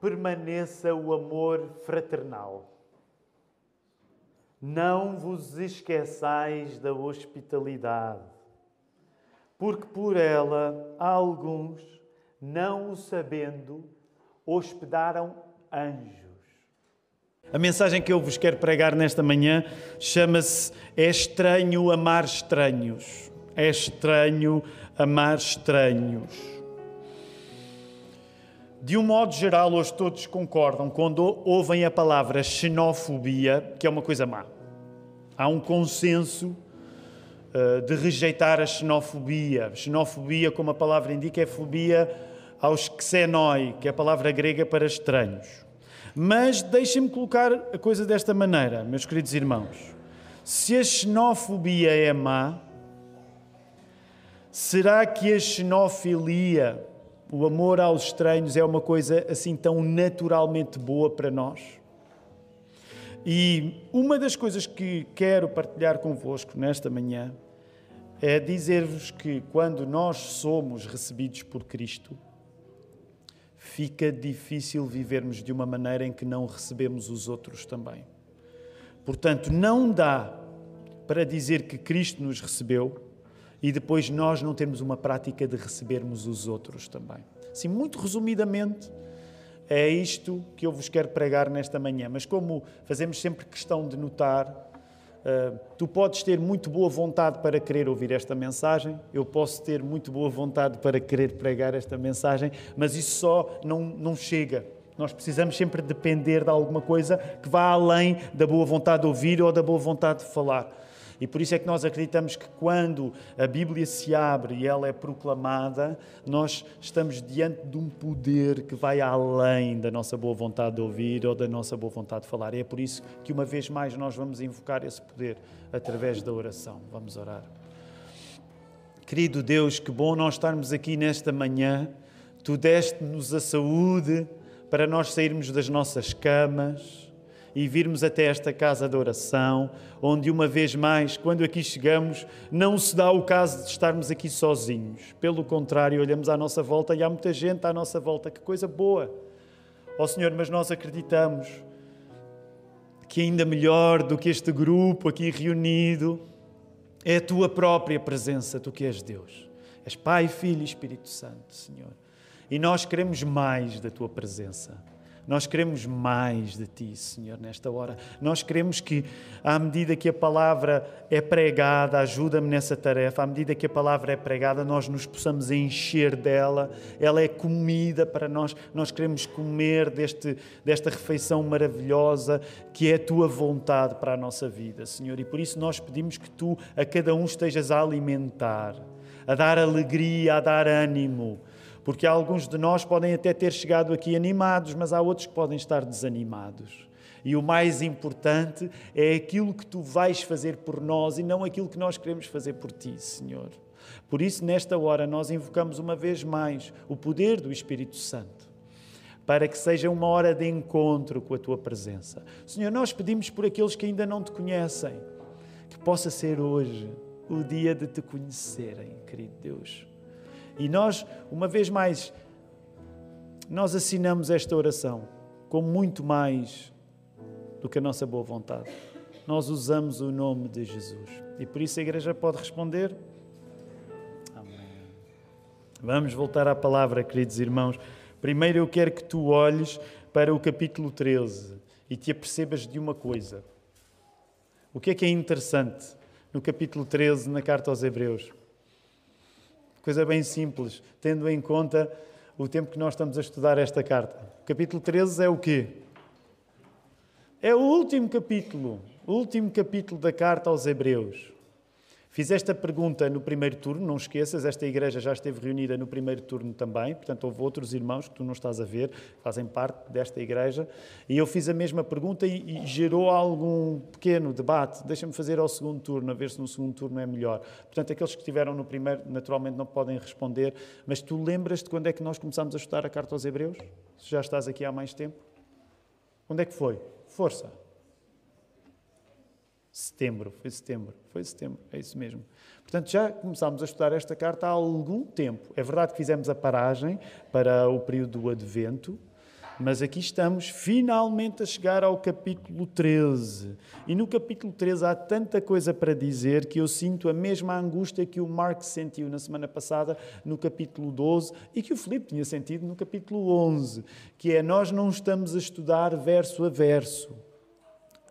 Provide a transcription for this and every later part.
permaneça o amor fraternal. Não vos esqueçais da hospitalidade, porque por ela alguns, não o sabendo, hospedaram anjos. A mensagem que eu vos quero pregar nesta manhã chama-se É estranho amar estranhos. É estranho amar estranhos. De um modo geral, hoje todos concordam quando ouvem a palavra xenofobia, que é uma coisa má. Há um consenso uh, de rejeitar a xenofobia. Xenofobia, como a palavra indica, é fobia aos xenoi, que é a palavra grega para estranhos. Mas deixem-me colocar a coisa desta maneira, meus queridos irmãos. Se a xenofobia é má, será que a xenofilia o amor aos estranhos é uma coisa assim tão naturalmente boa para nós. E uma das coisas que quero partilhar convosco nesta manhã é dizer-vos que quando nós somos recebidos por Cristo, fica difícil vivermos de uma maneira em que não recebemos os outros também. Portanto, não dá para dizer que Cristo nos recebeu e depois nós não temos uma prática de recebermos os outros também. Assim, muito resumidamente, é isto que eu vos quero pregar nesta manhã. Mas como fazemos sempre questão de notar, uh, tu podes ter muito boa vontade para querer ouvir esta mensagem, eu posso ter muito boa vontade para querer pregar esta mensagem, mas isso só não, não chega. Nós precisamos sempre depender de alguma coisa que vá além da boa vontade de ouvir ou da boa vontade de falar. E por isso é que nós acreditamos que quando a Bíblia se abre e ela é proclamada, nós estamos diante de um poder que vai além da nossa boa vontade de ouvir ou da nossa boa vontade de falar. E é por isso que uma vez mais nós vamos invocar esse poder através da oração. Vamos orar. Querido Deus, que bom nós estarmos aqui nesta manhã. Tu deste-nos a saúde para nós sairmos das nossas camas e virmos até esta casa de oração, onde uma vez mais, quando aqui chegamos, não se dá o caso de estarmos aqui sozinhos. Pelo contrário, olhamos à nossa volta e há muita gente à nossa volta. Que coisa boa! Ó oh, Senhor, mas nós acreditamos que ainda melhor do que este grupo aqui reunido é a tua própria presença, tu que és Deus. És Pai, Filho e Espírito Santo, Senhor. E nós queremos mais da tua presença. Nós queremos mais de Ti, Senhor, nesta hora. Nós queremos que, à medida que a palavra é pregada, ajuda-me nessa tarefa, à medida que a palavra é pregada, nós nos possamos encher dela. Ela é comida para nós. Nós queremos comer deste, desta refeição maravilhosa que é a Tua vontade para a nossa vida, Senhor. E por isso nós pedimos que Tu, a cada um, estejas a alimentar, a dar alegria, a dar ânimo porque alguns de nós podem até ter chegado aqui animados, mas há outros que podem estar desanimados. E o mais importante é aquilo que tu vais fazer por nós e não aquilo que nós queremos fazer por ti, Senhor. Por isso, nesta hora, nós invocamos uma vez mais o poder do Espírito Santo, para que seja uma hora de encontro com a tua presença. Senhor, nós pedimos por aqueles que ainda não te conhecem, que possa ser hoje o dia de te conhecerem, querido Deus. E nós, uma vez mais, nós assinamos esta oração com muito mais do que a nossa boa vontade. Nós usamos o nome de Jesus. E por isso a igreja pode responder. Amém. Vamos voltar à palavra, queridos irmãos. Primeiro eu quero que tu olhes para o capítulo 13 e te apercebas de uma coisa. O que é que é interessante no capítulo 13, na carta aos Hebreus? Coisa bem simples, tendo em conta o tempo que nós estamos a estudar esta carta. O capítulo 13 é o quê? É o último capítulo, o último capítulo da carta aos Hebreus. Fiz esta pergunta no primeiro turno, não esqueças, esta igreja já esteve reunida no primeiro turno também, portanto houve outros irmãos que tu não estás a ver, fazem parte desta igreja, e eu fiz a mesma pergunta e, e gerou algum pequeno debate. Deixa-me fazer ao segundo turno, a ver se no segundo turno é melhor. Portanto, aqueles que estiveram no primeiro naturalmente não podem responder, mas tu lembras-te quando é que nós começámos a estudar a carta aos Hebreus? Se já estás aqui há mais tempo? Onde é que foi? Força! Setembro, foi setembro, foi setembro, é isso mesmo. Portanto, já começámos a estudar esta carta há algum tempo. É verdade que fizemos a paragem para o período do Advento, Mas aqui estamos finalmente a chegar ao capítulo 13. E no capítulo 13 há tanta coisa para dizer que eu sinto a mesma angústia que o Mark sentiu na semana passada no capítulo 12 e que o Filipe tinha sentido no capítulo 11, que é nós não estamos a estudar verso a verso.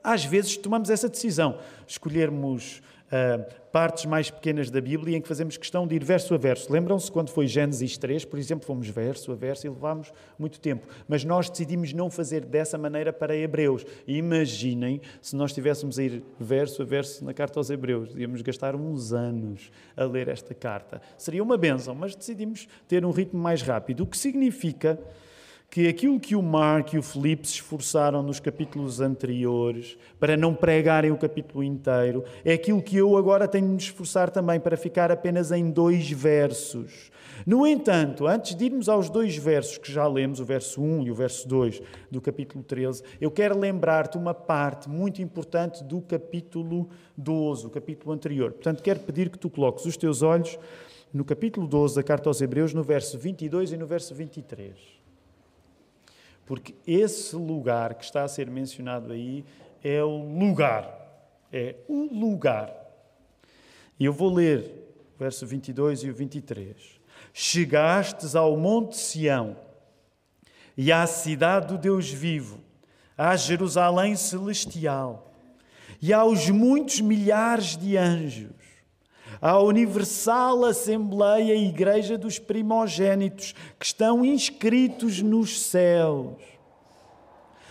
Às vezes tomamos essa decisão, escolhermos uh, partes mais pequenas da Bíblia em que fazemos questão de ir verso a verso. Lembram-se quando foi Gênesis 3, por exemplo, fomos verso a verso e levámos muito tempo. Mas nós decidimos não fazer dessa maneira para Hebreus. Imaginem se nós estivéssemos a ir verso a verso na carta aos Hebreus. Íamos gastar uns anos a ler esta carta. Seria uma bênção, mas decidimos ter um ritmo mais rápido. O que significa que aquilo que o Mark e o Filipe se esforçaram nos capítulos anteriores para não pregarem o capítulo inteiro, é aquilo que eu agora tenho de me esforçar também para ficar apenas em dois versos. No entanto, antes de irmos aos dois versos que já lemos, o verso 1 e o verso 2 do capítulo 13, eu quero lembrar-te uma parte muito importante do capítulo 12, o capítulo anterior. Portanto, quero pedir que tu coloques os teus olhos no capítulo 12 da carta aos Hebreus, no verso 22 e no verso 23. Porque esse lugar que está a ser mencionado aí é o lugar. É o lugar. E eu vou ler o verso 22 e o 23. Chegastes ao Monte Sião e à cidade do Deus vivo, à Jerusalém celestial e aos muitos milhares de anjos à universal Assembleia e Igreja dos primogênitos que estão inscritos nos céus.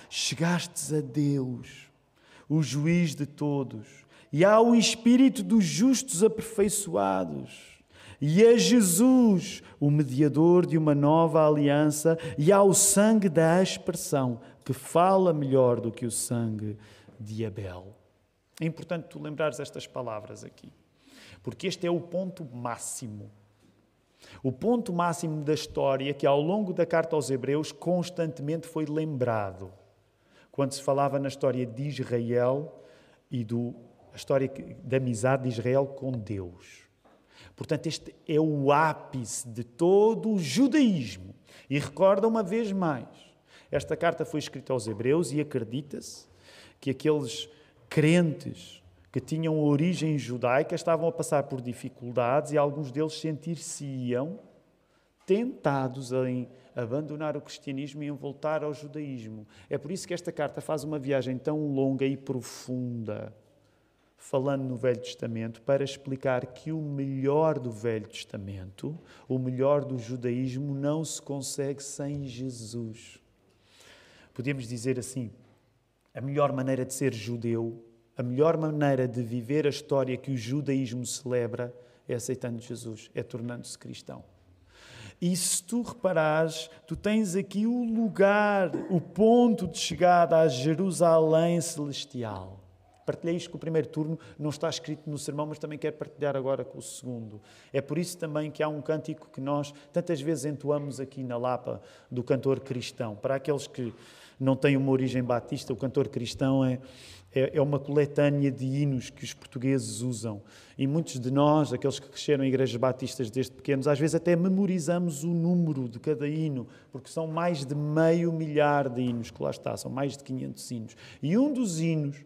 Chegastes a Deus, o juiz de todos, e ao Espírito dos justos aperfeiçoados, e a Jesus, o mediador de uma nova aliança, e ao sangue da aspersão, que fala melhor do que o sangue de Abel. É importante tu lembrares estas palavras aqui porque este é o ponto máximo. O ponto máximo da história que, ao longo da carta aos Hebreus, constantemente foi lembrado. Quando se falava na história de Israel e do, a história da amizade de Israel com Deus. Portanto, este é o ápice de todo o judaísmo. E recorda uma vez mais: esta carta foi escrita aos Hebreus e acredita-se que aqueles crentes que tinham origem judaica estavam a passar por dificuldades e alguns deles sentir-se-iam tentados em abandonar o cristianismo e em voltar ao judaísmo. É por isso que esta carta faz uma viagem tão longa e profunda, falando no Velho Testamento, para explicar que o melhor do Velho Testamento, o melhor do judaísmo, não se consegue sem Jesus. Podemos dizer assim: a melhor maneira de ser judeu a melhor maneira de viver a história que o judaísmo celebra é aceitando Jesus, é tornando-se cristão. E se tu reparares, tu tens aqui o lugar, o ponto de chegada à Jerusalém celestial. Partilhei isto com o primeiro turno, não está escrito no sermão, mas também quero partilhar agora com o segundo. É por isso também que há um cântico que nós tantas vezes entoamos aqui na Lapa do cantor cristão. Para aqueles que não têm uma origem batista, o cantor cristão é é, é uma coletânea de hinos que os portugueses usam. E muitos de nós, aqueles que cresceram em igrejas batistas desde pequenos, às vezes até memorizamos o número de cada hino, porque são mais de meio milhar de hinos que lá está, são mais de 500 hinos. E um dos hinos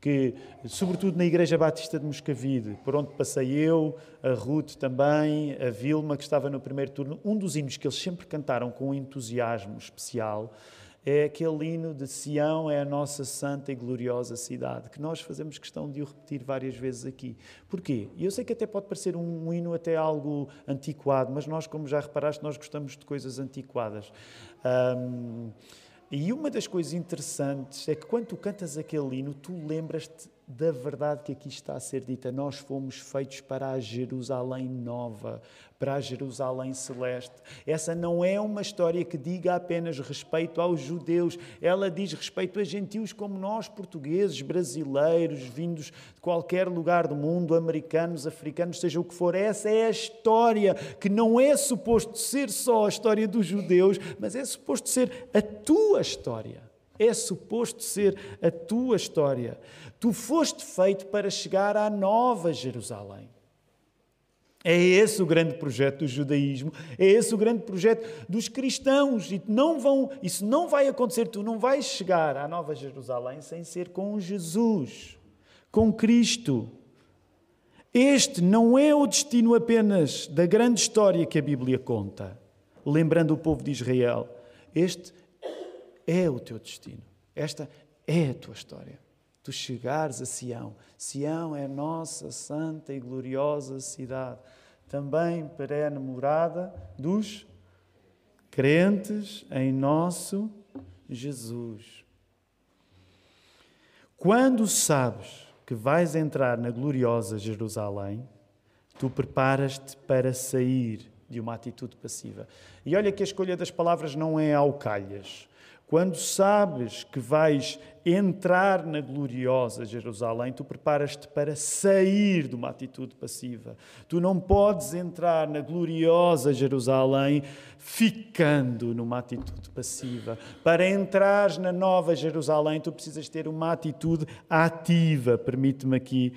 que, sobretudo na Igreja Batista de Moscavide, por onde passei eu, a Ruth também, a Vilma, que estava no primeiro turno, um dos hinos que eles sempre cantaram com um entusiasmo especial é aquele hino de Sião, é a nossa santa e gloriosa cidade, que nós fazemos questão de o repetir várias vezes aqui. Porquê? E eu sei que até pode parecer um, um hino até algo antiquado, mas nós, como já reparaste, nós gostamos de coisas antiquadas. Um, e uma das coisas interessantes é que quando tu cantas aquele hino, tu lembras-te da verdade que aqui está a ser dita. Nós fomos feitos para a Jerusalém nova, para a Jerusalém celeste. Essa não é uma história que diga apenas respeito aos judeus, ela diz respeito a gentios como nós, portugueses, brasileiros, vindos de qualquer lugar do mundo, americanos, africanos, seja o que for. Essa é a história que não é suposto ser só a história dos judeus, mas é suposto ser a tua história. É suposto ser a tua história. Tu foste feito para chegar à nova Jerusalém. É esse o grande projeto do judaísmo, é esse o grande projeto dos cristãos. E não vão, isso não vai acontecer, tu não vais chegar à Nova Jerusalém sem ser com Jesus, com Cristo. Este não é o destino apenas da grande história que a Bíblia conta, lembrando o povo de Israel. Este é o teu destino. Esta é a tua história. Tu chegares a Sião. Sião é a nossa santa e gloriosa cidade também perene morada dos crentes em nosso Jesus. Quando sabes que vais entrar na gloriosa Jerusalém, tu preparas-te para sair de uma atitude passiva. E olha que a escolha das palavras não é ao calhas. Quando sabes que vais entrar na gloriosa Jerusalém, tu preparas-te para sair de uma atitude passiva. Tu não podes entrar na gloriosa Jerusalém ficando numa atitude passiva. Para entrares na nova Jerusalém, tu precisas ter uma atitude ativa. Permite-me aqui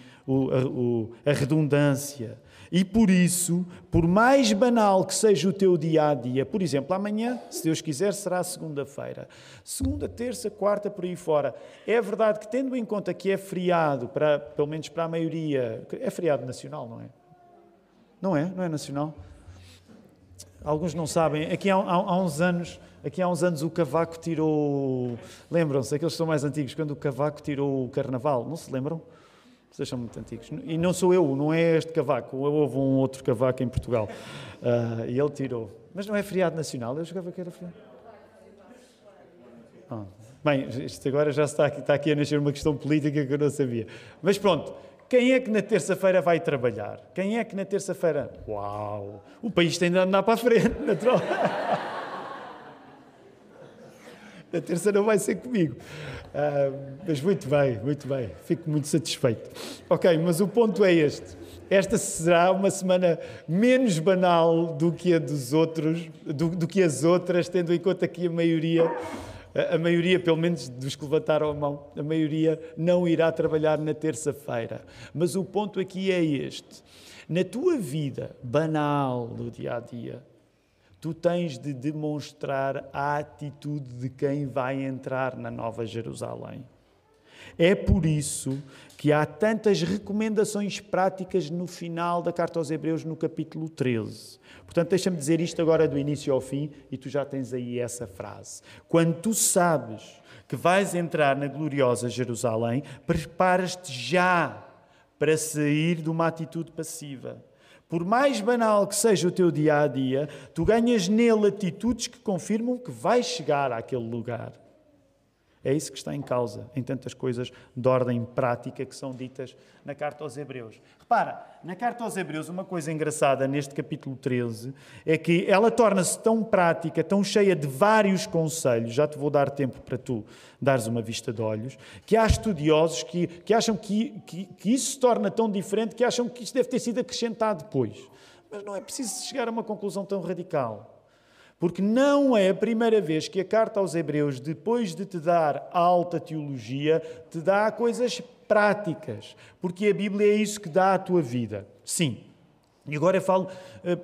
a redundância. E por isso, por mais banal que seja o teu dia a dia, por exemplo, amanhã, se Deus quiser, será segunda-feira. Segunda, terça, quarta, por aí fora. É verdade que, tendo em conta que é feriado, para, pelo menos para a maioria, é feriado nacional, não é? Não é? Não é nacional? Alguns não sabem. Aqui há, há, há uns anos. Aqui há uns anos o Cavaco tirou. Lembram-se, aqueles que são mais antigos, quando o Cavaco tirou o Carnaval, não se lembram? Vocês são muito antigos. E não sou eu, não é este cavaco. Houve um outro cavaco em Portugal. Uh, e ele tirou. Mas não é feriado nacional? Eu jogava que era feriado. Ah. Bem, isto agora já está aqui, está aqui a nascer uma questão política que eu não sabia. Mas pronto, quem é que na terça-feira vai trabalhar? Quem é que na terça-feira. Uau! O país tem de andar para a frente, natural. na terça não vai ser comigo. Uh, mas muito bem, muito bem. Fico muito satisfeito. Ok, mas o ponto é este. Esta será uma semana menos banal do que a dos outros, do, do que as outras, tendo em conta que a maioria, a maioria, pelo menos dos que levantaram a mão, a maioria não irá trabalhar na terça-feira. Mas o ponto aqui é este. Na tua vida banal do dia a dia, tu tens de demonstrar a atitude de quem vai entrar na Nova Jerusalém. É por isso que há tantas recomendações práticas no final da carta aos Hebreus, no capítulo 13. Portanto, deixa-me dizer isto agora do início ao fim e tu já tens aí essa frase. Quando tu sabes que vais entrar na gloriosa Jerusalém, preparas-te já para sair de uma atitude passiva por mais banal que seja o teu dia a dia, tu ganhas nele atitudes que confirmam que vais chegar àquele lugar. É isso que está em causa em tantas coisas de ordem prática que são ditas na carta aos Hebreus. Repara, na carta aos Hebreus, uma coisa engraçada neste capítulo 13 é que ela torna-se tão prática, tão cheia de vários conselhos, já te vou dar tempo para tu dares uma vista de olhos, que há estudiosos que, que acham que, que, que isso se torna tão diferente que acham que isso deve ter sido acrescentado depois. Mas não é preciso chegar a uma conclusão tão radical. Porque não é a primeira vez que a carta aos Hebreus, depois de te dar alta teologia, te dá coisas práticas. Porque a Bíblia é isso que dá à tua vida. Sim, e agora eu falo eh,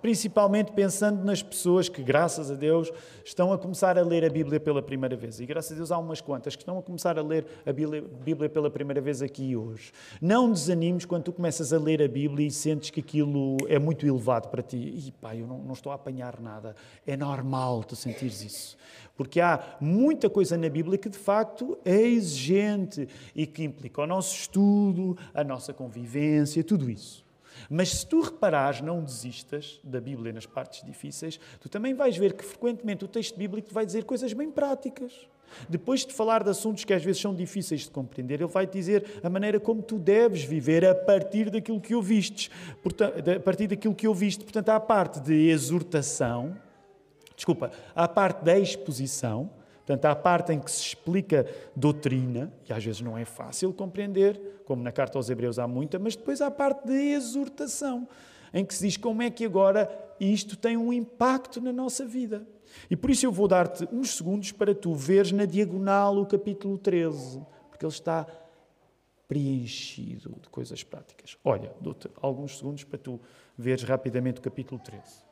principalmente pensando nas pessoas que, graças a Deus, estão a começar a ler a Bíblia pela primeira vez. E graças a Deus há umas quantas que estão a começar a ler a Bíblia pela primeira vez aqui hoje. Não desanimes quando tu começas a ler a Bíblia e sentes que aquilo é muito elevado para ti. E pá, eu não, não estou a apanhar nada. É normal tu sentires isso. Porque há muita coisa na Bíblia que de facto é exigente e que implica o nosso estudo, a nossa convivência, tudo isso. Mas se tu reparares, não desistas da Bíblia nas partes difíceis, tu também vais ver que frequentemente o texto bíblico vai dizer coisas bem práticas. Depois de falar de assuntos que às vezes são difíceis de compreender, ele vai dizer a maneira como tu deves viver a partir daquilo que ouvistes. A partir daquilo que ouviste. Portanto, há a parte de exortação, desculpa, há a parte da exposição, Portanto, há a parte em que se explica doutrina, e às vezes não é fácil compreender, como na carta aos Hebreus há muita, mas depois há a parte de exortação, em que se diz como é que agora isto tem um impacto na nossa vida. E por isso eu vou dar-te uns segundos para tu veres na diagonal o capítulo 13, porque ele está preenchido de coisas práticas. Olha, dou-te alguns segundos para tu veres rapidamente o capítulo 13.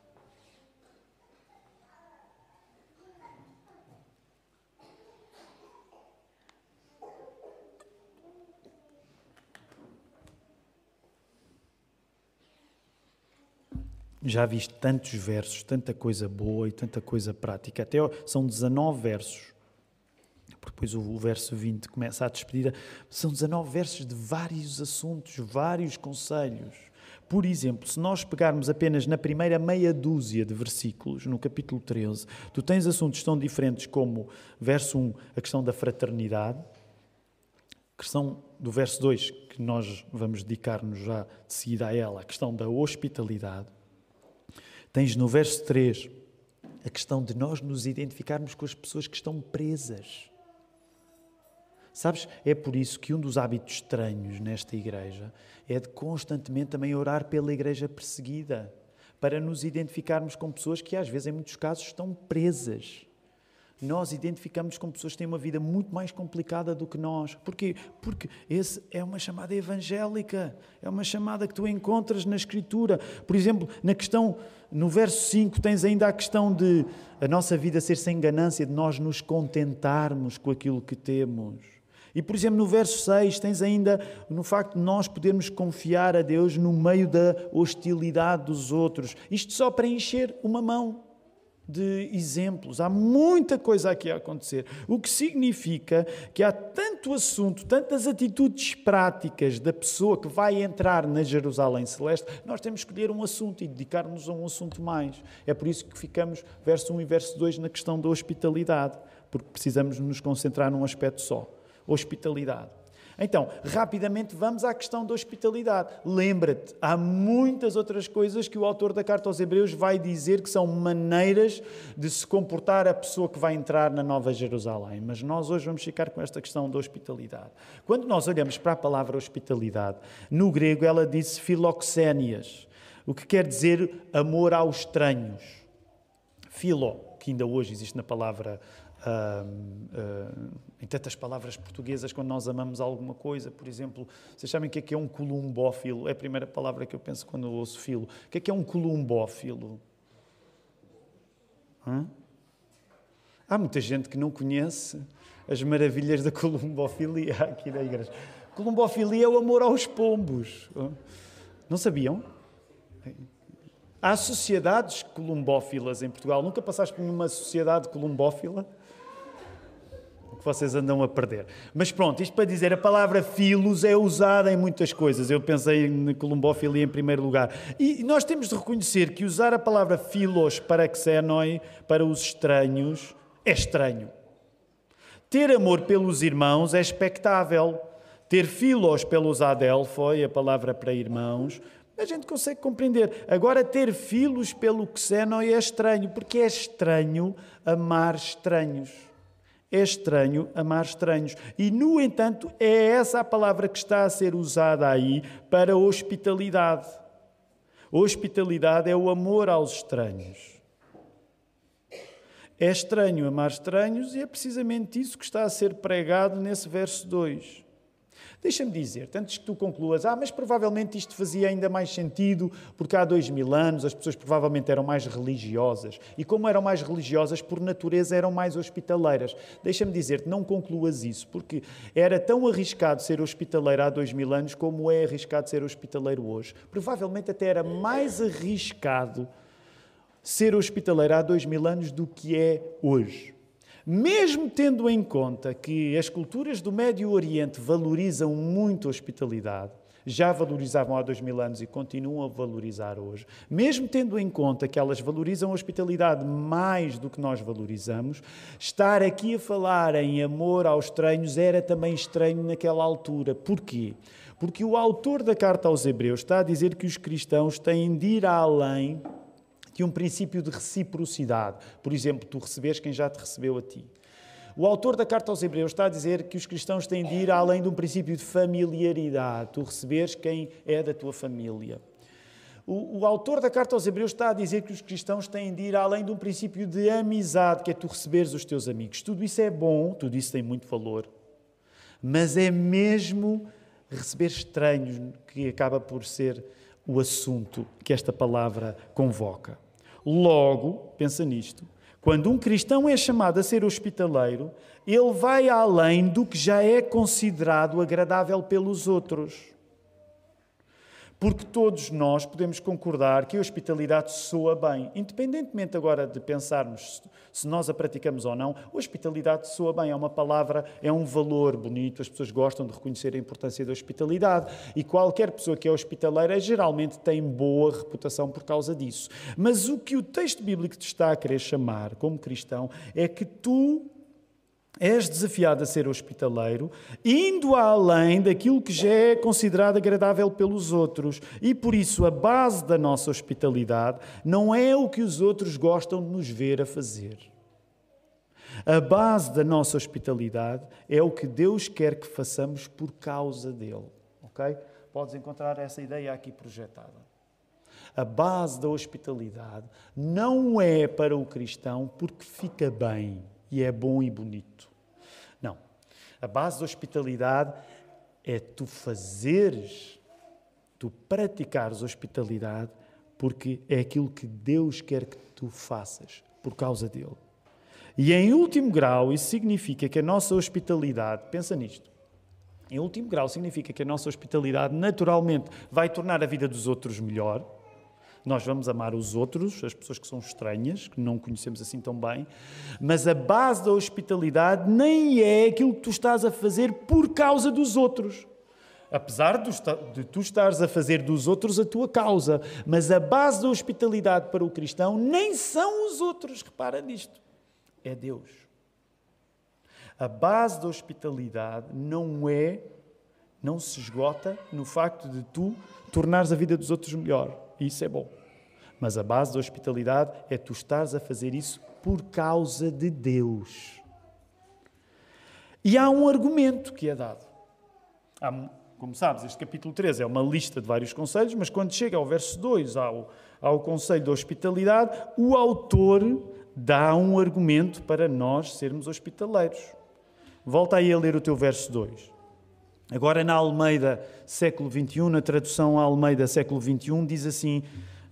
Já viste tantos versos, tanta coisa boa e tanta coisa prática. Até são 19 versos. Depois o verso 20 começa a despedida. São 19 versos de vários assuntos, vários conselhos. Por exemplo, se nós pegarmos apenas na primeira meia dúzia de versículos, no capítulo 13, tu tens assuntos tão diferentes como, verso 1, a questão da fraternidade, questão do verso 2, que nós vamos dedicar-nos já de seguida a ela, a questão da hospitalidade, Tens no verso 3 a questão de nós nos identificarmos com as pessoas que estão presas. Sabes, é por isso que um dos hábitos estranhos nesta igreja é de constantemente também orar pela igreja perseguida, para nos identificarmos com pessoas que às vezes, em muitos casos, estão presas nós identificamos com pessoas que têm uma vida muito mais complicada do que nós. Porquê? Porque esse é uma chamada evangélica, é uma chamada que tu encontras na Escritura. Por exemplo, na questão, no verso 5, tens ainda a questão de a nossa vida ser sem ganância, de nós nos contentarmos com aquilo que temos. E, por exemplo, no verso 6, tens ainda no facto de nós podermos confiar a Deus no meio da hostilidade dos outros. Isto só para encher uma mão de exemplos. Há muita coisa aqui a acontecer. O que significa que há tanto assunto, tantas atitudes práticas da pessoa que vai entrar na Jerusalém Celeste, nós temos que escolher um assunto e dedicar-nos a um assunto mais. É por isso que ficamos, verso 1 e verso 2, na questão da hospitalidade, porque precisamos nos concentrar num aspecto só: hospitalidade. Então, rapidamente vamos à questão da hospitalidade. Lembra-te, há muitas outras coisas que o autor da carta aos Hebreus vai dizer que são maneiras de se comportar a pessoa que vai entrar na Nova Jerusalém. Mas nós hoje vamos ficar com esta questão da hospitalidade. Quando nós olhamos para a palavra hospitalidade, no grego ela diz filoxénias, o que quer dizer amor aos estranhos. Filo, que ainda hoje existe na palavra Uh, em tantas palavras portuguesas quando nós amamos alguma coisa. Por exemplo, vocês sabem o que é, que é um columbófilo? É a primeira palavra que eu penso quando eu ouço filo. O que é que é um columbófilo? Hã? Há muita gente que não conhece as maravilhas da columbofilia aqui na igreja. Columbofilia é o amor aos pombos. Não sabiam? Há sociedades columbófilas em Portugal. Nunca passaste por uma sociedade columbófila? Que vocês andam a perder. Mas pronto, isto para dizer, a palavra filos é usada em muitas coisas. Eu pensei na columbofilia em primeiro lugar. E nós temos de reconhecer que usar a palavra filos para xenoi, para os estranhos, é estranho. Ter amor pelos irmãos é expectável. Ter filos pelos adelfoi, a palavra para irmãos, a gente consegue compreender. Agora, ter filhos pelo xenoi é estranho, porque é estranho amar estranhos. É estranho amar estranhos. E, no entanto, é essa a palavra que está a ser usada aí para hospitalidade. Hospitalidade é o amor aos estranhos. É estranho amar estranhos e é precisamente isso que está a ser pregado nesse verso 2. Deixa-me dizer, antes que tu concluas, ah, mas provavelmente isto fazia ainda mais sentido, porque há dois mil anos as pessoas provavelmente eram mais religiosas. E como eram mais religiosas, por natureza eram mais hospitaleiras. Deixa-me dizer-te, não concluas isso, porque era tão arriscado ser hospitaleiro há dois mil anos como é arriscado ser hospitaleiro hoje. Provavelmente até era mais arriscado ser hospitaleiro há dois mil anos do que é hoje. Mesmo tendo em conta que as culturas do Médio Oriente valorizam muito a hospitalidade, já valorizavam há dois mil anos e continuam a valorizar hoje, mesmo tendo em conta que elas valorizam a hospitalidade mais do que nós valorizamos, estar aqui a falar em amor aos estranhos era também estranho naquela altura. Porquê? Porque o autor da carta aos Hebreus está a dizer que os cristãos têm de ir além de um princípio de reciprocidade. Por exemplo, tu recebes quem já te recebeu a ti. O autor da carta aos Hebreus está a dizer que os cristãos têm de ir além de um princípio de familiaridade. Tu receberes quem é da tua família. O, o, autor da carta aos Hebreus está a dizer que os cristãos têm de ir além de um princípio de amizade, que é tu receberes os teus amigos. Tudo isso é bom, tudo isso tem muito valor, mas é mesmo receber estranhos, que acaba por ser o assunto que esta palavra convoca. Logo, pensa nisto, quando um cristão é chamado a ser hospitaleiro, ele vai além do que já é considerado agradável pelos outros. Porque todos nós podemos concordar que a hospitalidade soa bem, independentemente agora de pensarmos se nós a praticamos ou não, a hospitalidade soa bem, é uma palavra, é um valor bonito, as pessoas gostam de reconhecer a importância da hospitalidade. E qualquer pessoa que é hospitaleira geralmente tem boa reputação por causa disso. Mas o que o texto bíblico te está a querer chamar como cristão é que tu És desafiado a ser hospitaleiro, indo além daquilo que já é considerado agradável pelos outros. E por isso a base da nossa hospitalidade não é o que os outros gostam de nos ver a fazer. A base da nossa hospitalidade é o que Deus quer que façamos por causa dele. Ok? Podes encontrar essa ideia aqui projetada. A base da hospitalidade não é para o cristão porque fica bem e é bom e bonito. Não. A base da hospitalidade é tu fazeres, tu praticares hospitalidade, porque é aquilo que Deus quer que tu faças, por causa dele. E em último grau, isso significa que a nossa hospitalidade, pensa nisto, em último grau significa que a nossa hospitalidade naturalmente vai tornar a vida dos outros melhor, nós vamos amar os outros, as pessoas que são estranhas, que não conhecemos assim tão bem, mas a base da hospitalidade nem é aquilo que tu estás a fazer por causa dos outros. Apesar de tu estares a fazer dos outros a tua causa, mas a base da hospitalidade para o cristão nem são os outros, repara nisto, é Deus. A base da hospitalidade não é, não se esgota no facto de tu tornares a vida dos outros melhor. Isso é bom. Mas a base da hospitalidade é tu estares a fazer isso por causa de Deus. E há um argumento que é dado. Há, como sabes, este capítulo 13 é uma lista de vários conselhos, mas quando chega ao verso 2, ao, ao conselho da hospitalidade, o autor dá um argumento para nós sermos hospitaleiros. Volta aí a ler o teu verso 2. Agora, na Almeida, século XXI, na tradução Almeida, século XXI, diz assim: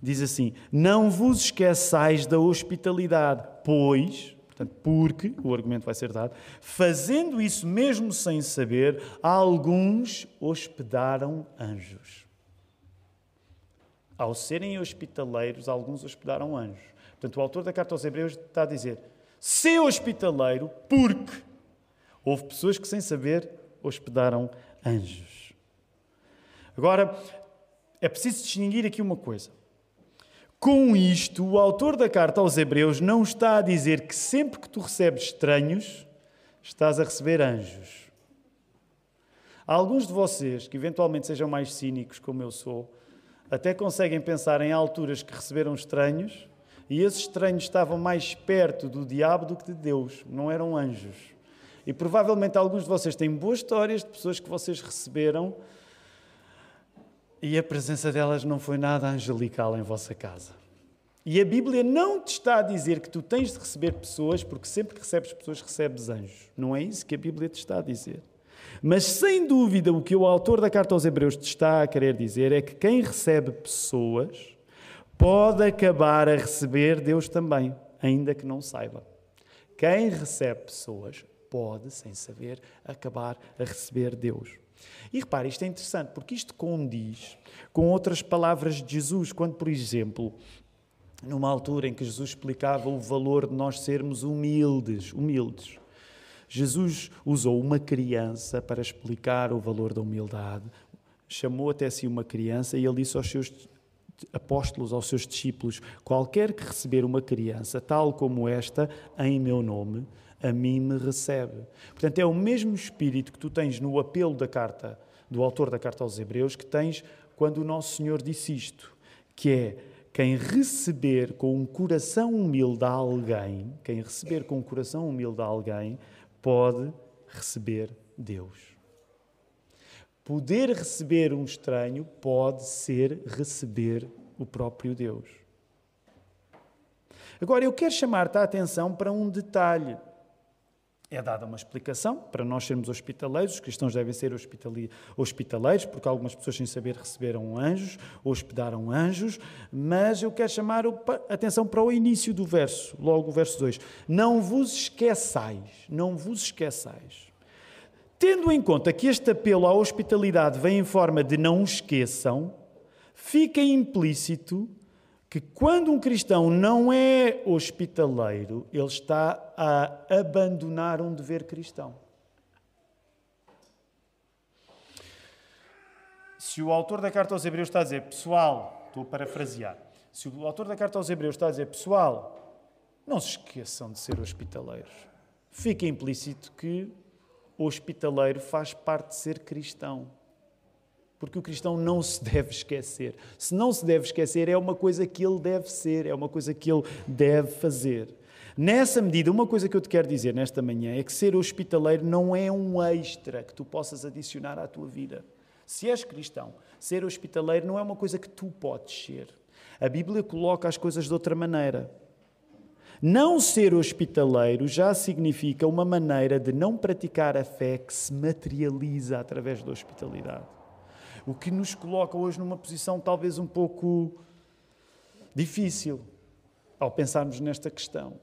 diz assim: Não vos esqueçais da hospitalidade, pois, portanto, porque, o argumento vai ser dado, fazendo isso mesmo sem saber, alguns hospedaram anjos. Ao serem hospitaleiros, alguns hospedaram anjos. Portanto, o autor da carta aos Hebreus está a dizer: ser hospitaleiro, porque houve pessoas que, sem saber, hospedaram anjos. Agora, é preciso distinguir aqui uma coisa. Com isto, o autor da carta aos Hebreus não está a dizer que sempre que tu recebes estranhos, estás a receber anjos. Alguns de vocês que eventualmente sejam mais cínicos, como eu sou, até conseguem pensar em alturas que receberam estranhos e esses estranhos estavam mais perto do diabo do que de Deus, não eram anjos. E provavelmente alguns de vocês têm boas histórias de pessoas que vocês receberam e a presença delas não foi nada angelical em vossa casa. E a Bíblia não te está a dizer que tu tens de receber pessoas, porque sempre que recebes pessoas, recebes anjos. Não é isso que a Bíblia te está a dizer. Mas sem dúvida, o que o autor da carta aos Hebreus te está a querer dizer é que quem recebe pessoas pode acabar a receber Deus também, ainda que não saiba. Quem recebe pessoas pode, sem saber, acabar a receber Deus. E repare, isto é interessante, porque isto condiz com outras palavras de Jesus, quando, por exemplo, numa altura em que Jesus explicava o valor de nós sermos humildes, humildes. Jesus usou uma criança para explicar o valor da humildade. Chamou até si uma criança e ele disse aos seus apóstolos, aos seus discípulos: Qualquer que receber uma criança, tal como esta, em meu nome, a mim me recebe. Portanto, é o mesmo espírito que tu tens no apelo da carta, do autor da carta aos Hebreus, que tens quando o nosso Senhor disse isto, que é quem receber com um coração humilde a alguém, quem receber com um coração humilde a alguém, pode receber Deus. Poder receber um estranho pode ser receber o próprio Deus. Agora, eu quero chamar-te a atenção para um detalhe é dada uma explicação para nós sermos hospitaleiros. Os cristãos devem ser hospitaleiros, porque algumas pessoas, sem saber, receberam anjos, hospedaram anjos. Mas eu quero chamar a atenção para o início do verso, logo o verso 2. Não vos esqueçais, não vos esqueçais. Tendo em conta que este apelo à hospitalidade vem em forma de não esqueçam, fica implícito que quando um cristão não é hospitaleiro, ele está a abandonar um dever cristão. Se o autor da carta aos Hebreus está a dizer, pessoal, estou a parafrasear, se o autor da carta aos Hebreus está a dizer, pessoal, não se esqueçam de ser hospitaleiros, fica implícito que hospitaleiro faz parte de ser cristão porque o cristão não se deve esquecer. Se não se deve esquecer, é uma coisa que ele deve ser, é uma coisa que ele deve fazer. Nessa medida, uma coisa que eu te quero dizer nesta manhã é que ser hospitaleiro não é um extra que tu possas adicionar à tua vida. Se és cristão, ser hospitaleiro não é uma coisa que tu podes ser. A Bíblia coloca as coisas de outra maneira. Não ser hospitaleiro já significa uma maneira de não praticar a fé que se materializa através da hospitalidade o que nos coloca hoje numa posição talvez um pouco difícil ao pensarmos nesta questão.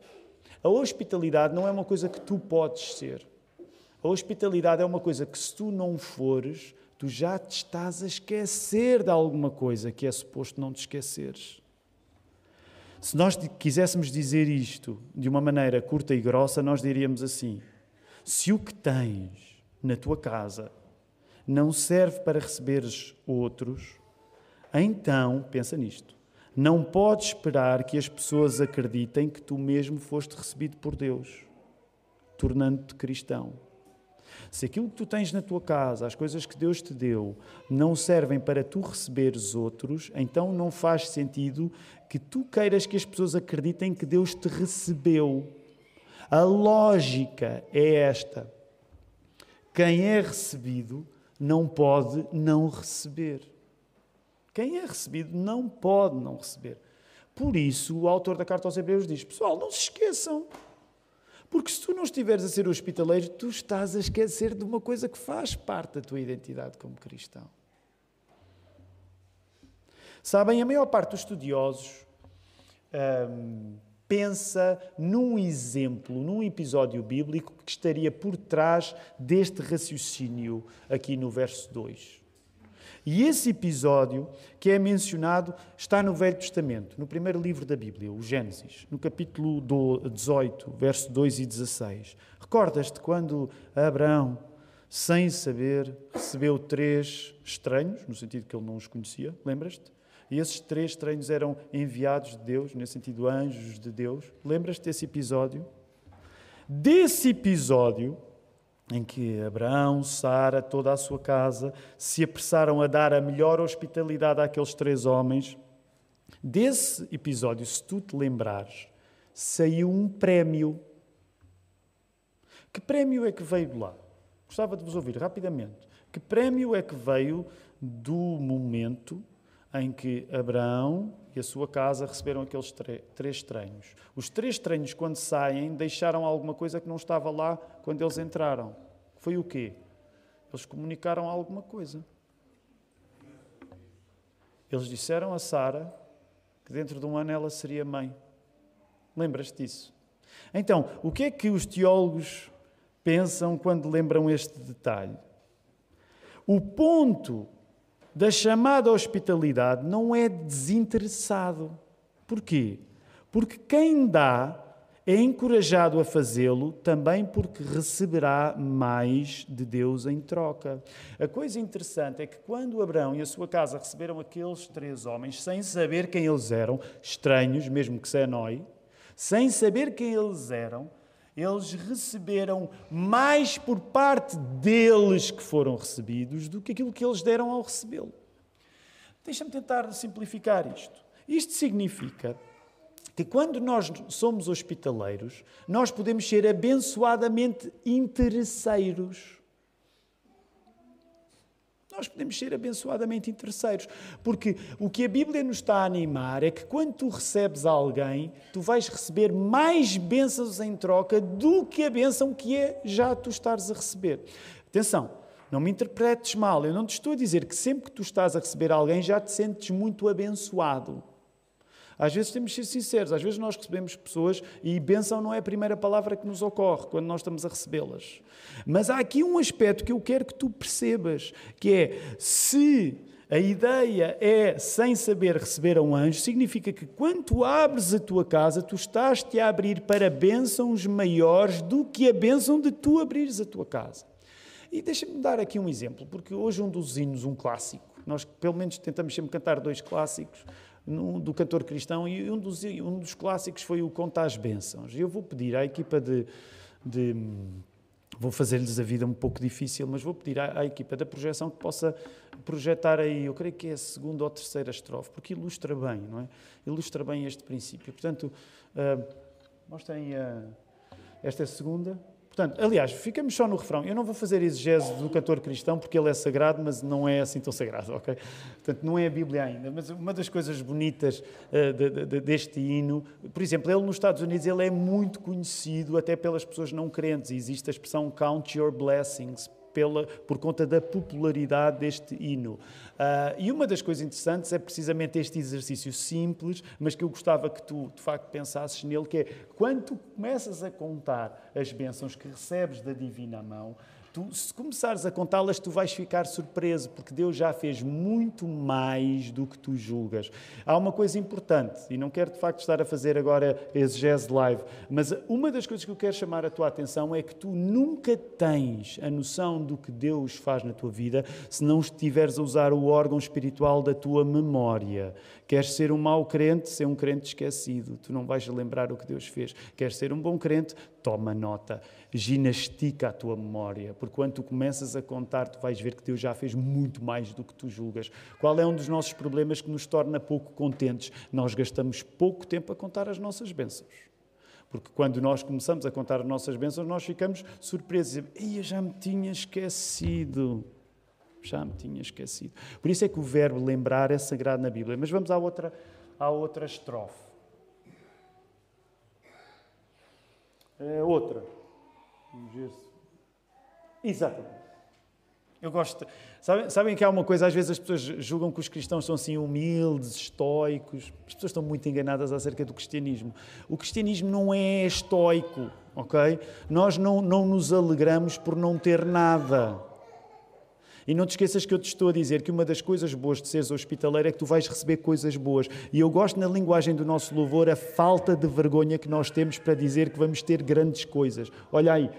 A hospitalidade não é uma coisa que tu podes ser. A hospitalidade é uma coisa que, se tu não fores, tu já te estás a esquecer de alguma coisa que é suposto não te esqueceres. Se nós quiséssemos dizer isto de uma maneira curta e grossa, nós diríamos assim: se o que tens na tua casa não serve para receberes outros, então, pensa nisto, não podes esperar que as pessoas acreditem que tu mesmo foste recebido por Deus, tornando-te cristão. Se aquilo que tu tens na tua casa, as coisas que Deus te deu, não servem para tu receberes outros, então não faz sentido que tu queiras que as pessoas acreditem que Deus te recebeu. A lógica é esta: quem é recebido não pode não receber. Quem é recebido não pode não receber. Por isso, o autor da carta aos Hebreus diz: Pessoal, não se esqueçam. Porque se tu não estiveres a ser hospitaleiro, tu estás a esquecer de uma coisa que faz parte da tua identidade como cristão. Sabem, a maior parte dos estudiosos hum, pensa num exemplo, num episódio bíblico que estaria por trás deste raciocínio aqui no verso 2. E esse episódio que é mencionado está no Velho Testamento, no primeiro livro da Bíblia, o Gênesis, no capítulo 18, verso 2 e 16. Recordas-te quando Abraão, sem saber, recebeu três estranhos, no sentido que ele não os conhecia, lembras-te? E esses três estranhos eram enviados de Deus, nesse sentido, anjos de Deus. Lembras-te desse episódio? Desse episódio, em que Abraão, Sara, toda a sua casa se apressaram a dar a melhor hospitalidade àqueles três homens. Desse episódio, se tu te lembrares, saiu um prémio. Que prémio é que veio de lá? Gostava de vos ouvir rapidamente. Que prémio é que veio do momento em que Abraão e a sua casa receberam aqueles três estranhos. Os três estranhos, quando saem, deixaram alguma coisa que não estava lá quando eles entraram. Foi o quê? Eles comunicaram alguma coisa. Eles disseram a Sara que dentro de um ano ela seria mãe. Lembras-te disso? Então, o que é que os teólogos pensam quando lembram este detalhe? O ponto da chamada hospitalidade não é desinteressado. Porquê? Porque quem dá é encorajado a fazê-lo também porque receberá mais de Deus em troca. A coisa interessante é que quando Abraão e a sua casa receberam aqueles três homens, sem saber quem eles eram, estranhos, mesmo que Senói, sem saber quem eles eram, eles receberam mais por parte deles que foram recebidos do que aquilo que eles deram ao recebê-lo. Deixa-me tentar simplificar isto. Isto significa que quando nós somos hospitaleiros, nós podemos ser abençoadamente interesseiros. Nós podemos ser abençoadamente interesseiros. Porque o que a Bíblia nos está a animar é que quando tu recebes alguém, tu vais receber mais bênçãos em troca do que a bênção que é já tu estares a receber. Atenção, não me interpretes mal, eu não te estou a dizer que sempre que tu estás a receber alguém já te sentes muito abençoado. Às vezes temos de ser sinceros, às vezes nós recebemos pessoas e bênção não é a primeira palavra que nos ocorre quando nós estamos a recebê-las. Mas há aqui um aspecto que eu quero que tu percebas, que é se a ideia é sem saber receber a um anjo, significa que quando tu abres a tua casa, tu estás-te a abrir para bênçãos maiores do que a bênção de tu abrires a tua casa. E deixa-me dar aqui um exemplo, porque hoje um dos hinos, um clássico, nós pelo menos tentamos sempre cantar dois clássicos, do cantor cristão e um dos, um dos clássicos foi o Conta as Bênçãos. Eu vou pedir à equipa de. de vou fazer-lhes a vida um pouco difícil, mas vou pedir à, à, equipa da projeção que possa projetar aí, eu creio que é a segunda ou a terceira estrofe, porque ilustra bem, não é? Ilustra bem este princípio. Portanto, uh, mostrem uh, esta é a segunda. Portanto, aliás, ficamos só no refrão. Eu não vou fazer exegese do cantor cristão porque ele é sagrado, mas não é assim tão sagrado, ok? Portanto, não é a Bíblia ainda. Mas uma das coisas bonitas uh, de, de, deste hino, por exemplo, ele nos Estados Unidos ele é muito conhecido até pelas pessoas não crentes. Existe a expressão count your blessings pela, por conta da popularidade deste hino. Uh, e uma das coisas interessantes é precisamente este exercício simples, mas que eu gostava que tu, de facto, pensasses nele, que é quando tu começas a contar as bênçãos que recebes da divina mão, Tu, se começares a contá-las, tu vais ficar surpreso, porque Deus já fez muito mais do que tu julgas. Há uma coisa importante, e não quero de facto estar a fazer agora exegese live, mas uma das coisas que eu quero chamar a tua atenção é que tu nunca tens a noção do que Deus faz na tua vida se não estiveres a usar o órgão espiritual da tua memória. Queres ser um mau crente, ser um crente esquecido. Tu não vais lembrar o que Deus fez. Queres ser um bom crente, toma nota. Ginastica a tua memória. Porque quando tu começas a contar, tu vais ver que Deus já fez muito mais do que tu julgas. Qual é um dos nossos problemas que nos torna pouco contentes? Nós gastamos pouco tempo a contar as nossas bênçãos. Porque quando nós começamos a contar as nossas bênçãos, nós ficamos surpresos. Eu já me tinha esquecido já me tinha esquecido. Por isso é que o verbo lembrar é sagrado na Bíblia. Mas vamos à outra, à outra estrofe. É outra. Exatamente. Eu gosto. Sabem, sabem que há uma coisa, às vezes as pessoas julgam que os cristãos são assim humildes, estoicos. As pessoas estão muito enganadas acerca do cristianismo. O cristianismo não é estoico, ok? Nós não, não nos alegramos por não ter nada. E não te esqueças que eu te estou a dizer que uma das coisas boas de seres hospitaleiro é que tu vais receber coisas boas. E eu gosto na linguagem do nosso louvor a falta de vergonha que nós temos para dizer que vamos ter grandes coisas. Olha aí,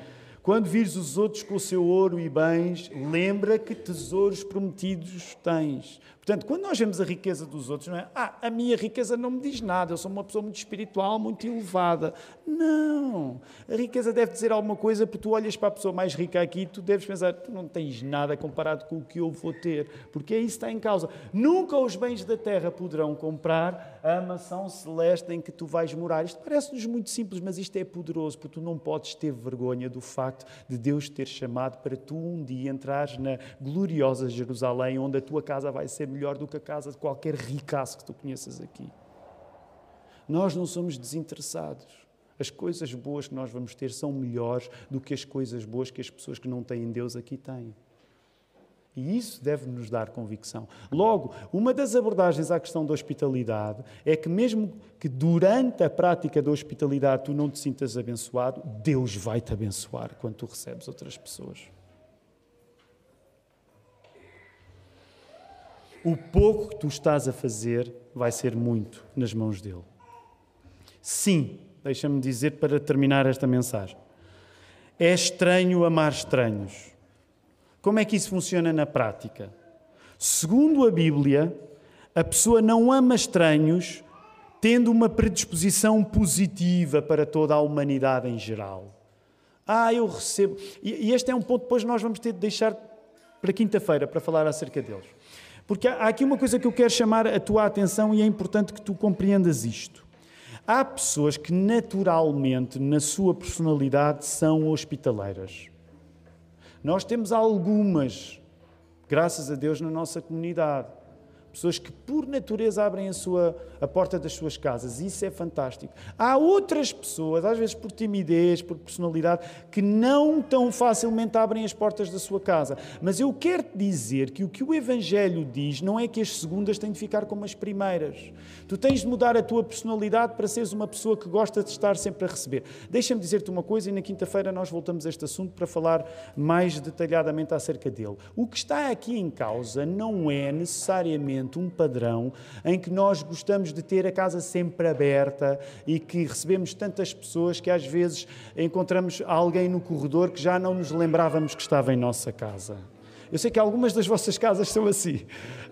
quando vires os outros com o seu ouro e bens, lembra que tesouros prometidos tens. Portanto, quando nós vemos a riqueza dos outros, não é? Ah, a minha riqueza não me diz nada, eu sou uma pessoa muito espiritual, muito elevada. Não. A riqueza deve dizer alguma coisa, porque tu olhas para a pessoa mais rica aqui e tu deves pensar, tu não tens nada comparado com o que eu vou ter, porque é isso que está em causa. Nunca os bens da terra poderão comprar a mansão celeste em que tu vais morar. Isto parece-nos muito simples, mas isto é poderoso, porque tu não podes ter vergonha do facto de Deus ter chamado para tu um dia entrares na gloriosa Jerusalém, onde a tua casa vai ser melhor do que a casa de qualquer ricaço que tu conheças aqui. Nós não somos desinteressados. As coisas boas que nós vamos ter são melhores do que as coisas boas que as pessoas que não têm Deus aqui têm. E isso deve nos dar convicção. Logo, uma das abordagens à questão da hospitalidade é que, mesmo que durante a prática da hospitalidade tu não te sintas abençoado, Deus vai te abençoar quando tu recebes outras pessoas. O pouco que tu estás a fazer vai ser muito nas mãos dele. Sim, deixa-me dizer para terminar esta mensagem. É estranho amar estranhos. Como é que isso funciona na prática? Segundo a Bíblia, a pessoa não ama estranhos tendo uma predisposição positiva para toda a humanidade em geral. Ah, eu recebo. E este é um ponto depois nós vamos ter de deixar para quinta-feira para falar acerca deles. Porque há aqui uma coisa que eu quero chamar a tua atenção e é importante que tu compreendas isto. Há pessoas que naturalmente, na sua personalidade, são hospitaleiras. Nós temos algumas graças a Deus, na nossa comunidade. Pessoas que, por natureza, abrem a, sua, a porta das suas casas. Isso é fantástico. Há outras pessoas, às vezes por timidez, por personalidade, que não tão facilmente abrem as portas da sua casa. Mas eu quero dizer que o que o Evangelho diz não é que as segundas têm de ficar como as primeiras. Tu tens de mudar a tua personalidade para seres uma pessoa que gosta de estar sempre a receber. Deixa-me dizer-te uma coisa e na quinta-feira nós voltamos a este assunto para falar mais detalhadamente acerca dele. O que está aqui em causa não é necessariamente um padrão em que nós gostamos de ter a casa sempre aberta e que recebemos tantas pessoas que às vezes encontramos alguém no corredor que já não nos lembrávamos que estava em nossa casa. Eu sei que algumas das vossas casas são assim.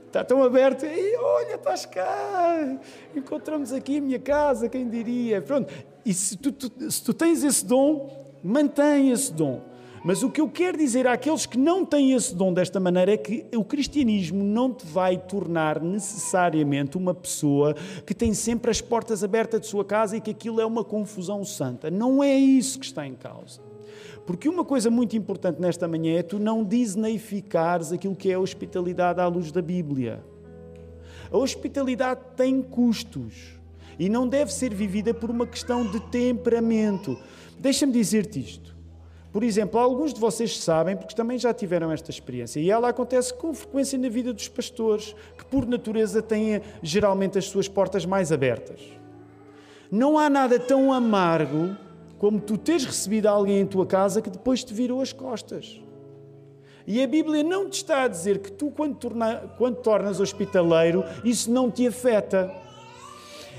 Está tão aberto, e olha, estás cá, encontramos aqui a minha casa, quem diria? Pronto, e se tu, tu, se tu tens esse dom, mantém esse dom. Mas o que eu quero dizer àqueles que não têm esse dom desta maneira é que o cristianismo não te vai tornar necessariamente uma pessoa que tem sempre as portas abertas de sua casa e que aquilo é uma confusão santa. Não é isso que está em causa. Porque uma coisa muito importante nesta manhã é tu não disneificares aquilo que é a hospitalidade à luz da Bíblia. A hospitalidade tem custos e não deve ser vivida por uma questão de temperamento. Deixa-me dizer-te isto. Por exemplo, alguns de vocês sabem, porque também já tiveram esta experiência, e ela acontece com frequência na vida dos pastores, que por natureza têm geralmente as suas portas mais abertas. Não há nada tão amargo como tu teres recebido alguém em tua casa que depois te virou as costas. E a Bíblia não te está a dizer que tu, quando, torna, quando tornas hospitaleiro, isso não te afeta.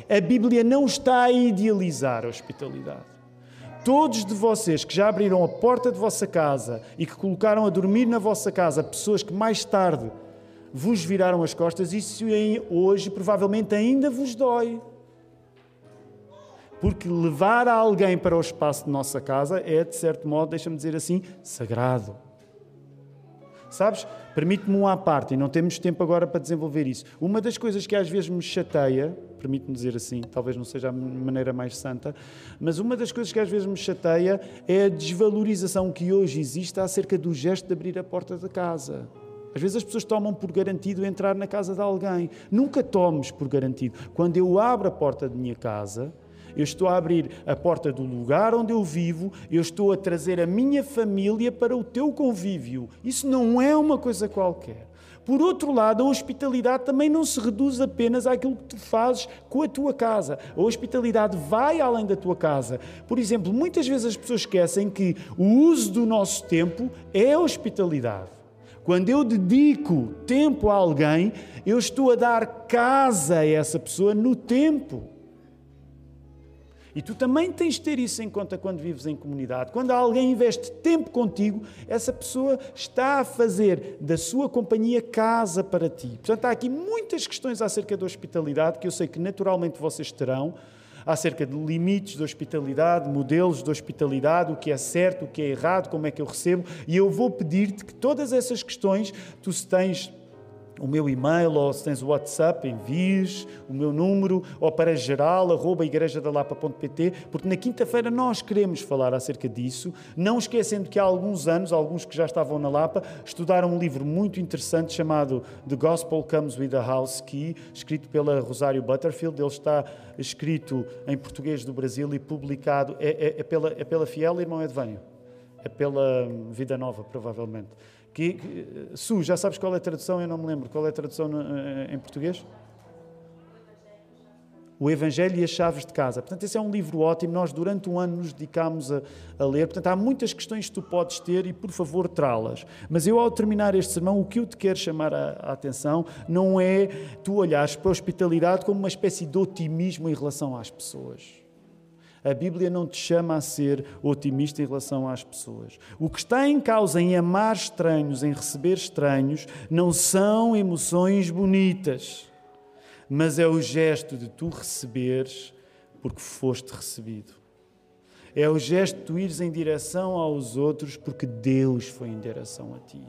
A Bíblia não está a idealizar a hospitalidade. Todos de vocês que já abriram a porta de vossa casa e que colocaram a dormir na vossa casa pessoas que mais tarde vos viraram as costas, isso hoje provavelmente ainda vos dói. Porque levar alguém para o espaço de nossa casa é, de certo modo, deixa-me dizer assim, sagrado. Sabes? Permite-me um à parte, e não temos tempo agora para desenvolver isso. Uma das coisas que às vezes me chateia, permite-me dizer assim, talvez não seja a maneira mais santa, mas uma das coisas que às vezes me chateia é a desvalorização que hoje existe acerca do gesto de abrir a porta da casa. Às vezes as pessoas tomam por garantido entrar na casa de alguém. Nunca tomes por garantido. Quando eu abro a porta da minha casa, eu estou a abrir a porta do lugar onde eu vivo, eu estou a trazer a minha família para o teu convívio. Isso não é uma coisa qualquer. Por outro lado, a hospitalidade também não se reduz apenas àquilo que tu fazes com a tua casa. A hospitalidade vai além da tua casa. Por exemplo, muitas vezes as pessoas esquecem que o uso do nosso tempo é hospitalidade. Quando eu dedico tempo a alguém, eu estou a dar casa a essa pessoa no tempo. E tu também tens de ter isso em conta quando vives em comunidade. Quando alguém investe tempo contigo, essa pessoa está a fazer da sua companhia casa para ti. Portanto, há aqui muitas questões acerca da hospitalidade que eu sei que naturalmente vocês terão, acerca de limites de hospitalidade, modelos de hospitalidade, o que é certo, o que é errado, como é que eu recebo. E eu vou pedir-te que todas essas questões, tu se tens o meu e-mail, ou se tens o WhatsApp, envies o meu número, ou para geral, arroba igrejadalapa.pt, porque na quinta-feira nós queremos falar acerca disso, não esquecendo que há alguns anos, alguns que já estavam na Lapa, estudaram um livro muito interessante chamado The Gospel Comes with a House Key, escrito pela Rosário Butterfield. Ele está escrito em português do Brasil e publicado, é, é, é pela, é pela Fiel, irmão Edvânio? É pela Vida Nova, provavelmente. Que, que, Su, já sabes qual é a tradução? Eu não me lembro. Qual é a tradução no, em português? O Evangelho e as Chaves de Casa. Portanto, esse é um livro ótimo. Nós, durante um ano, nos dedicámos a, a ler. Portanto, há muitas questões que tu podes ter e, por favor, trá-las. Mas eu, ao terminar este sermão, o que eu te quero chamar a, a atenção não é tu olhares para a hospitalidade como uma espécie de otimismo em relação às pessoas. A Bíblia não te chama a ser otimista em relação às pessoas. O que está em causa em amar estranhos, em receber estranhos, não são emoções bonitas, mas é o gesto de tu receberes porque foste recebido. É o gesto de tu ires em direção aos outros porque Deus foi em direção a ti.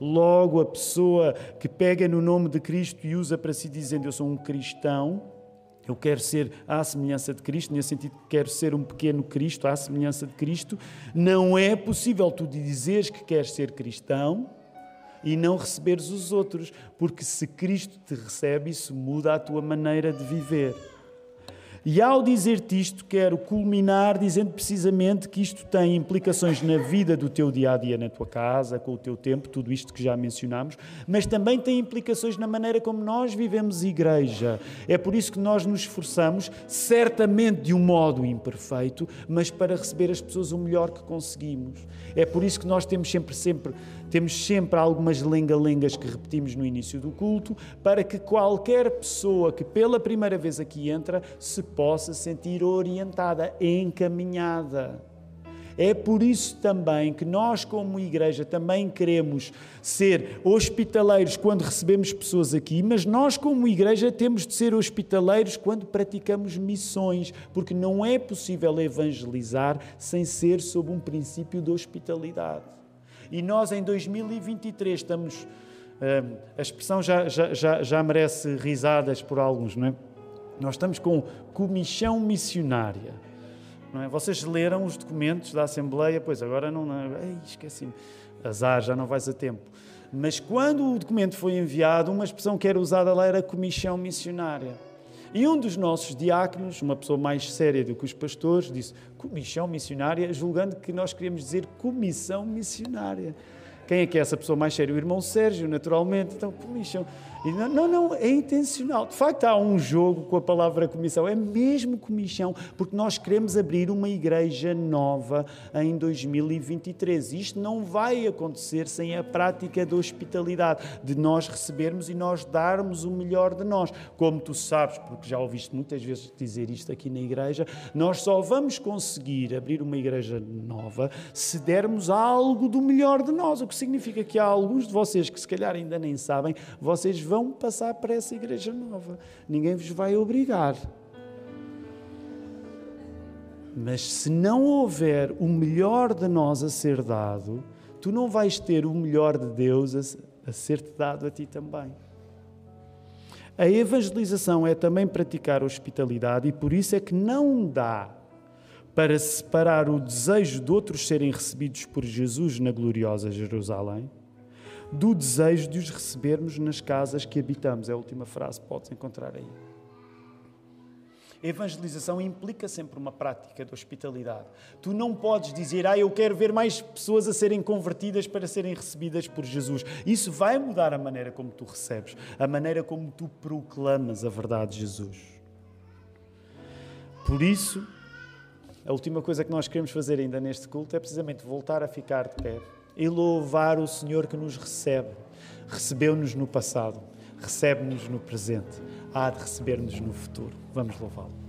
Logo, a pessoa que pega no nome de Cristo e usa para si dizendo eu sou um cristão, eu quero ser à semelhança de Cristo, nesse sentido que quero ser um pequeno Cristo à semelhança de Cristo. Não é possível tu dizeres que queres ser cristão, e não receberes os outros, porque se Cristo te recebe, isso muda a tua maneira de viver. E ao dizer-te isto, quero culminar dizendo precisamente que isto tem implicações na vida do teu dia a dia, na tua casa, com o teu tempo, tudo isto que já mencionámos, mas também tem implicações na maneira como nós vivemos igreja. É por isso que nós nos esforçamos, certamente de um modo imperfeito, mas para receber as pessoas o melhor que conseguimos. É por isso que nós temos sempre, sempre temos sempre algumas lenga-lengas que repetimos no início do culto, para que qualquer pessoa que pela primeira vez aqui entra se possa sentir orientada, encaminhada. É por isso também que nós, como igreja, também queremos ser hospitaleiros quando recebemos pessoas aqui, mas nós, como igreja, temos de ser hospitaleiros quando praticamos missões, porque não é possível evangelizar sem ser sob um princípio de hospitalidade. E nós, em 2023, estamos. Uh, a expressão já, já, já, já merece risadas por alguns, não é? Nós estamos com comissão missionária. Não é? Vocês leram os documentos da Assembleia, pois agora não. ei, esqueci-me. Azar, já não vais a tempo. Mas quando o documento foi enviado, uma expressão que era usada lá era comissão missionária. E um dos nossos diáconos, uma pessoa mais séria do que os pastores, disse comissão missionária, julgando que nós queríamos dizer comissão missionária. Quem é que é essa pessoa mais séria? O irmão Sérgio, naturalmente. Então, comissão. E não, não, não, é intencional. De facto, há um jogo com a palavra comissão. É mesmo comissão, porque nós queremos abrir uma igreja nova em 2023. Isto não vai acontecer sem a prática da hospitalidade, de nós recebermos e nós darmos o melhor de nós. Como tu sabes, porque já ouviste muitas vezes dizer isto aqui na igreja, nós só vamos conseguir abrir uma igreja nova se dermos algo do melhor de nós. O que significa que há alguns de vocês que se calhar ainda nem sabem, vocês vão passar para essa igreja nova. Ninguém vos vai obrigar. Mas se não houver o melhor de nós a ser dado, tu não vais ter o melhor de Deus a, a ser-te dado a ti também. A evangelização é também praticar hospitalidade e por isso é que não dá para separar o desejo de outros serem recebidos por Jesus na gloriosa Jerusalém do desejo de os recebermos nas casas que habitamos. É a última frase que podes encontrar aí. Evangelização implica sempre uma prática de hospitalidade. Tu não podes dizer, ah, eu quero ver mais pessoas a serem convertidas para serem recebidas por Jesus. Isso vai mudar a maneira como tu recebes, a maneira como tu proclamas a verdade de Jesus. Por isso, a última coisa que nós queremos fazer ainda neste culto é precisamente voltar a ficar de pé e louvar o Senhor que nos recebe. Recebeu-nos no passado, recebe-nos no presente, há de receber-nos no futuro. Vamos louvá-lo.